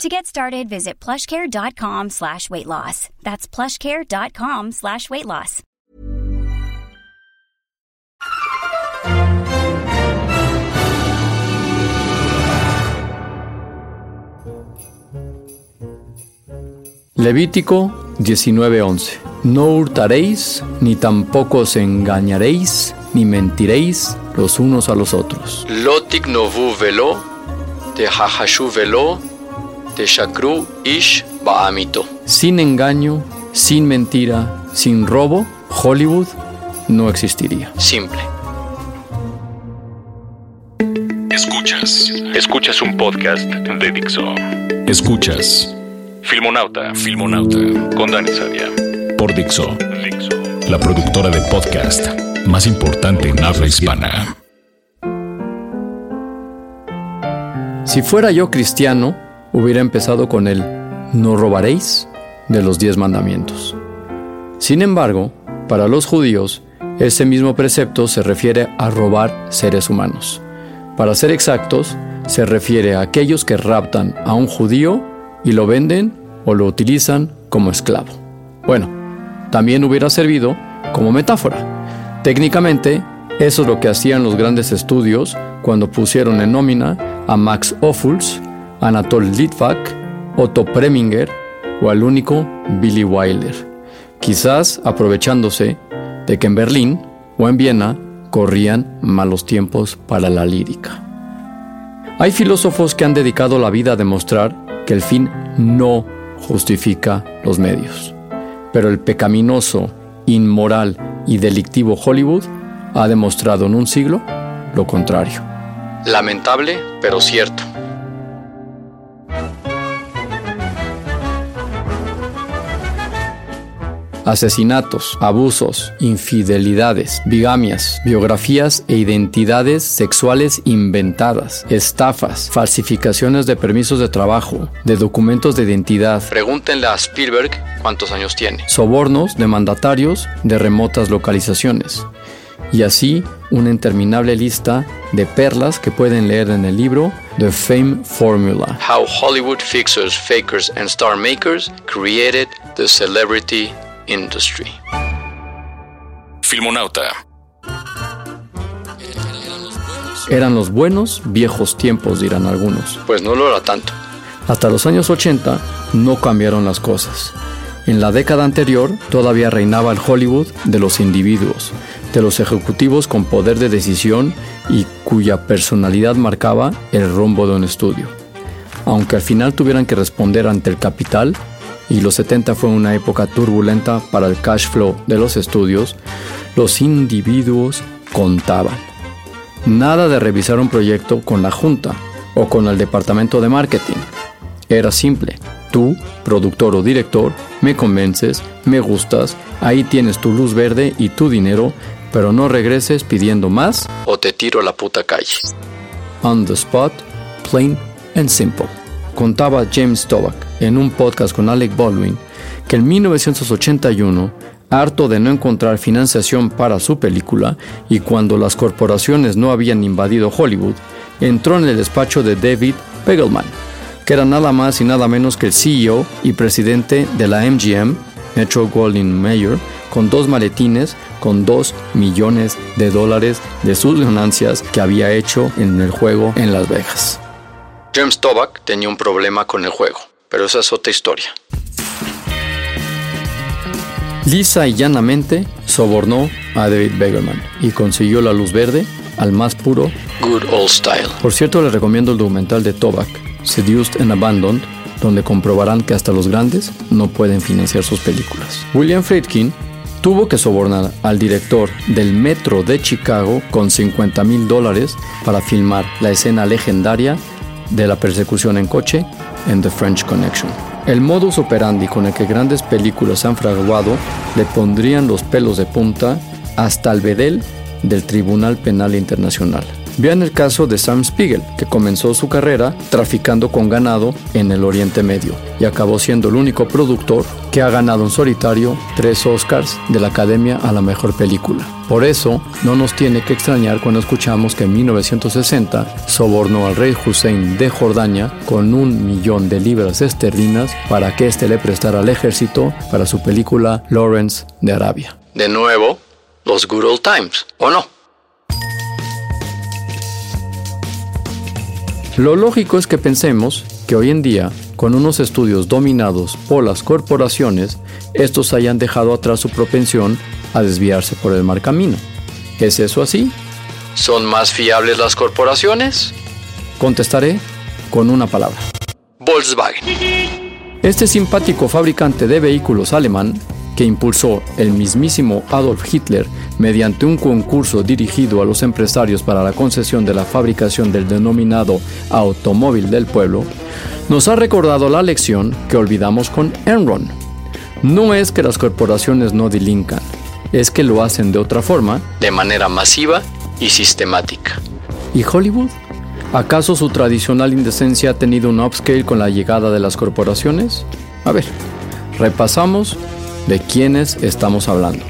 To get started, visit plushcare.com slash weight loss. That's plushcare.com slash weight loss. Levítico 19:11 No hurtaréis, ni tampoco os engañaréis, ni mentiréis los unos a los otros. Lotik novu velo, te velo, te shakru ish ba'amito. Sin engaño, sin mentira, sin robo, Hollywood no existiría. Simple. Escuchas. Escuchas un podcast de Dixo. Escuchas. Filmonauta. Filmonauta. Con Dani Sadia. Por Dixo. Dixo. La productora de podcast más importante en habla hispana. Si fuera yo cristiano, hubiera empezado con el no robaréis de los diez mandamientos. Sin embargo, para los judíos, ese mismo precepto se refiere a robar seres humanos. Para ser exactos, se refiere a aquellos que raptan a un judío y lo venden o lo utilizan como esclavo. Bueno, también hubiera servido como metáfora. Técnicamente, eso es lo que hacían los grandes estudios cuando pusieron en nómina a Max Ophuls, Anatol Litvak, Otto Preminger o al único Billy Wilder, quizás aprovechándose de que en Berlín o en Viena corrían malos tiempos para la lírica. Hay filósofos que han dedicado la vida a demostrar que el fin no justifica los medios, pero el pecaminoso, inmoral y delictivo Hollywood ha demostrado en un siglo lo contrario. Lamentable, pero cierto. Asesinatos, abusos, infidelidades, bigamias, biografías e identidades sexuales inventadas, estafas, falsificaciones de permisos de trabajo, de documentos de identidad, Pregúntenle a Spielberg cuántos años tiene. sobornos de mandatarios de remotas localizaciones. Y así una interminable lista de perlas que pueden leer en el libro The Fame Formula. How Hollywood fixers, fakers, and star makers created the celebrity industry. Filmonauta. Eran los buenos viejos tiempos, dirán algunos. Pues no lo era tanto. Hasta los años 80 no cambiaron las cosas. En la década anterior todavía reinaba el Hollywood de los individuos, de los ejecutivos con poder de decisión y cuya personalidad marcaba el rumbo de un estudio. Aunque al final tuvieran que responder ante el capital, y los 70 fue una época turbulenta para el cash flow de los estudios, los individuos contaban. Nada de revisar un proyecto con la junta o con el departamento de marketing. Era simple. Tú, productor o director, me convences, me gustas, ahí tienes tu luz verde y tu dinero, pero no regreses pidiendo más. O te tiro a la puta calle. On the spot, plain and simple. Contaba James Toback en un podcast con Alec Baldwin que en 1981, harto de no encontrar financiación para su película y cuando las corporaciones no habían invadido Hollywood, entró en el despacho de David Begelman, que era nada más y nada menos que el CEO y presidente de la MGM, Metro Goldwyn Mayer, con dos maletines con 2 millones de dólares de sus ganancias que había hecho en el juego en Las Vegas. James Toback tenía un problema con el juego, pero esa es otra historia. Lisa y llanamente sobornó a David Begelman y consiguió la luz verde al más puro. Good old style. Por cierto, les recomiendo el documental de Toback, Seduced and Abandoned, donde comprobarán que hasta los grandes no pueden financiar sus películas. William Friedkin tuvo que sobornar al director del Metro de Chicago con 50 mil dólares para filmar la escena legendaria de la persecución en coche en The French Connection. El modus operandi con el que grandes películas han fraguado le pondrían los pelos de punta hasta el bedel del Tribunal Penal Internacional. Vean el caso de Sam Spiegel, que comenzó su carrera traficando con ganado en el Oriente Medio y acabó siendo el único productor que ha ganado en solitario tres Oscars de la Academia a la Mejor Película. Por eso, no nos tiene que extrañar cuando escuchamos que en 1960 sobornó al rey Hussein de Jordania con un millón de libras esterlinas para que éste le prestara al ejército para su película Lawrence de Arabia. De nuevo, los Good Old Times, ¿o no? Lo lógico es que pensemos que hoy en día, con unos estudios dominados por las corporaciones, estos hayan dejado atrás su propensión a desviarse por el mal camino. ¿Es eso así? ¿Son más fiables las corporaciones? Contestaré con una palabra. Volkswagen. Este simpático fabricante de vehículos alemán que impulsó el mismísimo Adolf Hitler mediante un concurso dirigido a los empresarios para la concesión de la fabricación del denominado automóvil del pueblo, nos ha recordado la lección que olvidamos con Enron. No es que las corporaciones no delincan, es que lo hacen de otra forma, de manera masiva y sistemática. ¿Y Hollywood? ¿Acaso su tradicional indecencia ha tenido un upscale con la llegada de las corporaciones? A ver, repasamos de quiénes estamos hablando.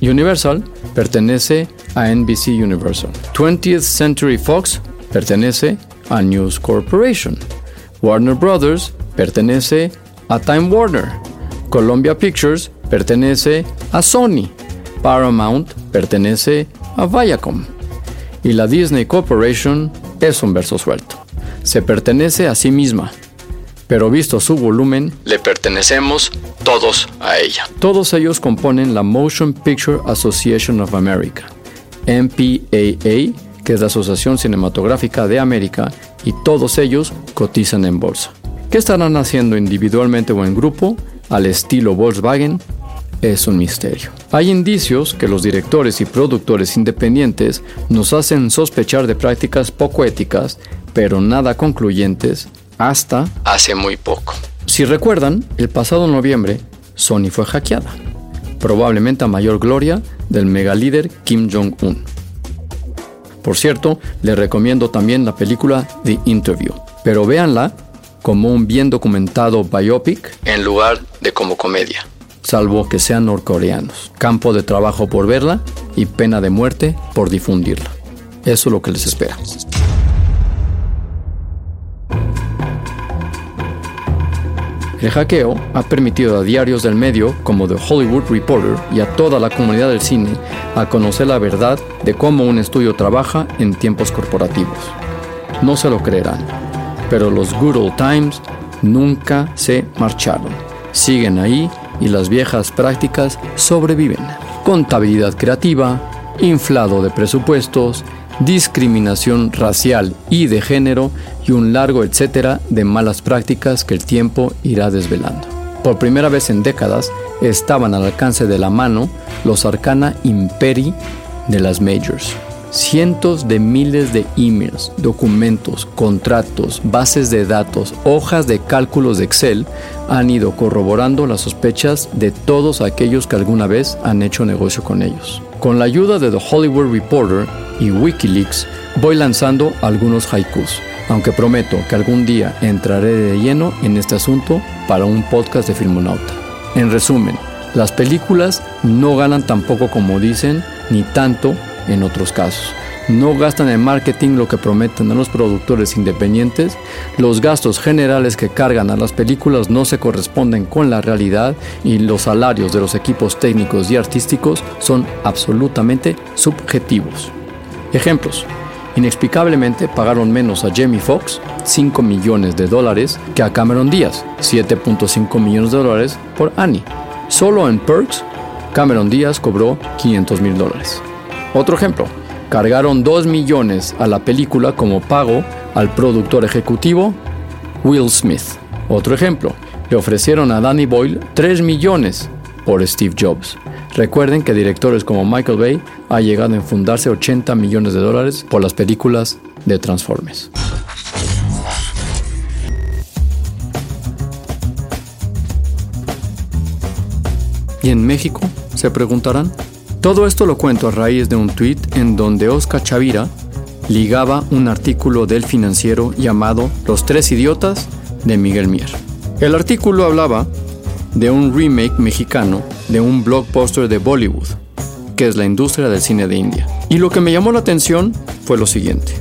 Universal pertenece a NBC Universal. 20th Century Fox pertenece a News Corporation. Warner Brothers pertenece a Time Warner. Columbia Pictures pertenece a Sony. Paramount pertenece a Viacom. Y la Disney Corporation es un verso suelto se pertenece a sí misma, pero visto su volumen, le pertenecemos todos a ella. Todos ellos componen la Motion Picture Association of America, MPAA, que es la Asociación Cinematográfica de América, y todos ellos cotizan en bolsa. ¿Qué estarán haciendo individualmente o en grupo? Al estilo Volkswagen, es un misterio. Hay indicios que los directores y productores independientes nos hacen sospechar de prácticas poco éticas pero nada concluyentes hasta hace muy poco. Si recuerdan, el pasado noviembre Sony fue hackeada, probablemente a mayor gloria del megalíder Kim Jong-un. Por cierto, les recomiendo también la película The Interview, pero véanla como un bien documentado biopic en lugar de como comedia. Salvo que sean norcoreanos. Campo de trabajo por verla y pena de muerte por difundirla. Eso es lo que les espera. El hackeo ha permitido a diarios del medio como The Hollywood Reporter y a toda la comunidad del cine a conocer la verdad de cómo un estudio trabaja en tiempos corporativos. No se lo creerán, pero los Good Old Times nunca se marcharon. Siguen ahí y las viejas prácticas sobreviven. Contabilidad creativa, inflado de presupuestos, discriminación racial y de género y un largo etcétera de malas prácticas que el tiempo irá desvelando. Por primera vez en décadas estaban al alcance de la mano los arcana imperi de las majors. Cientos de miles de emails, documentos, contratos, bases de datos, hojas de cálculos de Excel han ido corroborando las sospechas de todos aquellos que alguna vez han hecho negocio con ellos. Con la ayuda de The Hollywood Reporter y Wikileaks voy lanzando algunos haikus, aunque prometo que algún día entraré de lleno en este asunto para un podcast de Filmonauta. En resumen, las películas no ganan tampoco como dicen, ni tanto en otros casos. No gastan en marketing lo que prometen a los productores independientes, los gastos generales que cargan a las películas no se corresponden con la realidad y los salarios de los equipos técnicos y artísticos son absolutamente subjetivos. Ejemplos. Inexplicablemente pagaron menos a Jamie Foxx, 5 millones de dólares, que a Cameron Díaz, 7.5 millones de dólares por Annie. Solo en Perks, Cameron Díaz cobró 500 mil dólares. Otro ejemplo, cargaron 2 millones a la película como pago al productor ejecutivo Will Smith. Otro ejemplo, le ofrecieron a Danny Boyle 3 millones por Steve Jobs. Recuerden que directores como Michael Bay ha llegado a fundarse 80 millones de dólares por las películas de Transformers. ¿Y en México? Se preguntarán. Todo esto lo cuento a raíz de un tweet en donde Oscar Chavira ligaba un artículo del financiero llamado Los tres idiotas de Miguel Mier. El artículo hablaba de un remake mexicano de un blockbuster de Bollywood, que es la industria del cine de India. Y lo que me llamó la atención fue lo siguiente.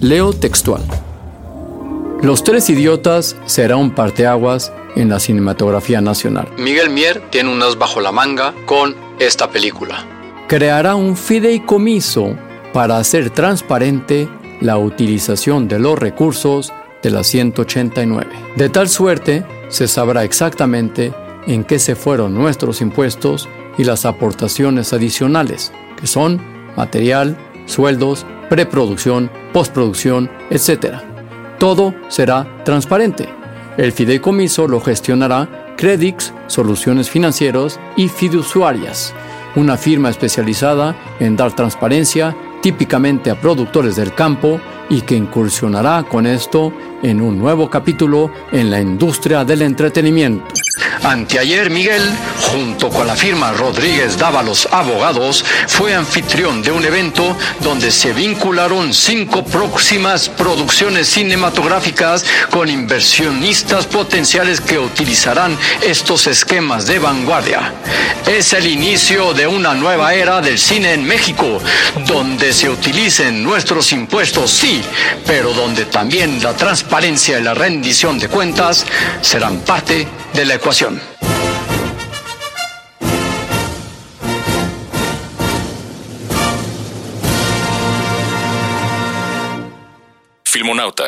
Leo textual. Los tres idiotas será un parteaguas en la cinematografía nacional. Miguel Mier tiene un as bajo la manga con esta película. Creará un fideicomiso para hacer transparente la utilización de los recursos de la 189. De tal suerte se sabrá exactamente en qué se fueron nuestros impuestos y las aportaciones adicionales, que son material, sueldos, preproducción, postproducción, etc. Todo será transparente. El fideicomiso lo gestionará Credix, Soluciones Financieros y Fiduciarias, una firma especializada en dar transparencia típicamente a productores del campo y que incursionará con esto en un nuevo capítulo en la industria del entretenimiento. Anteayer Miguel, junto con la firma Rodríguez Dávalos Abogados, fue anfitrión de un evento donde se vincularon cinco próximas producciones cinematográficas con inversionistas potenciales que utilizarán estos esquemas de vanguardia. Es el inicio de una nueva era del cine en México, donde se utilicen nuestros impuestos, sí, pero donde también la transparencia y la rendición de cuentas serán parte de la ecuación. Filmonauta.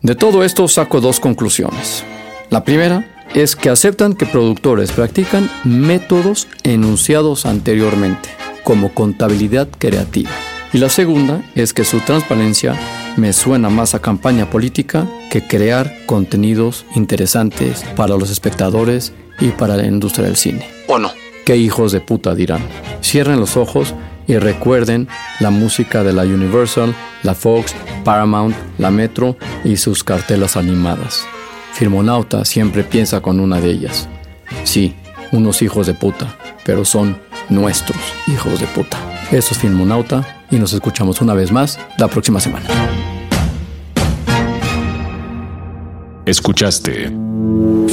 De todo esto saco dos conclusiones. La primera es que aceptan que productores practican métodos enunciados anteriormente, como contabilidad creativa. Y la segunda es que su transparencia me suena más a campaña política que crear contenidos interesantes para los espectadores y para la industria del cine. ¿O no? ¿Qué hijos de puta dirán? Cierren los ojos y recuerden la música de la Universal, la Fox, Paramount, la Metro y sus cartelas animadas. Firmonauta siempre piensa con una de ellas. Sí, unos hijos de puta, pero son nuestros hijos de puta. Eso es Filmonauta y nos escuchamos una vez más la próxima semana. Escuchaste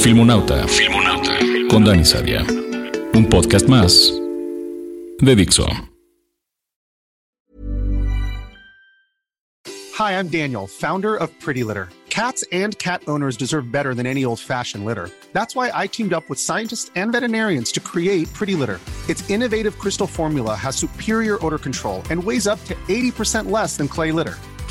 Filmonauta, Filmonauta con Dani Sadia. Un podcast más de Dixo. Hi, I'm Daniel, founder of Pretty Litter. Cats and cat owners deserve better than any old-fashioned litter. That's why I teamed up with scientists and veterinarians to create Pretty Litter. Its innovative crystal formula has superior odor control and weighs up to 80% less than clay litter.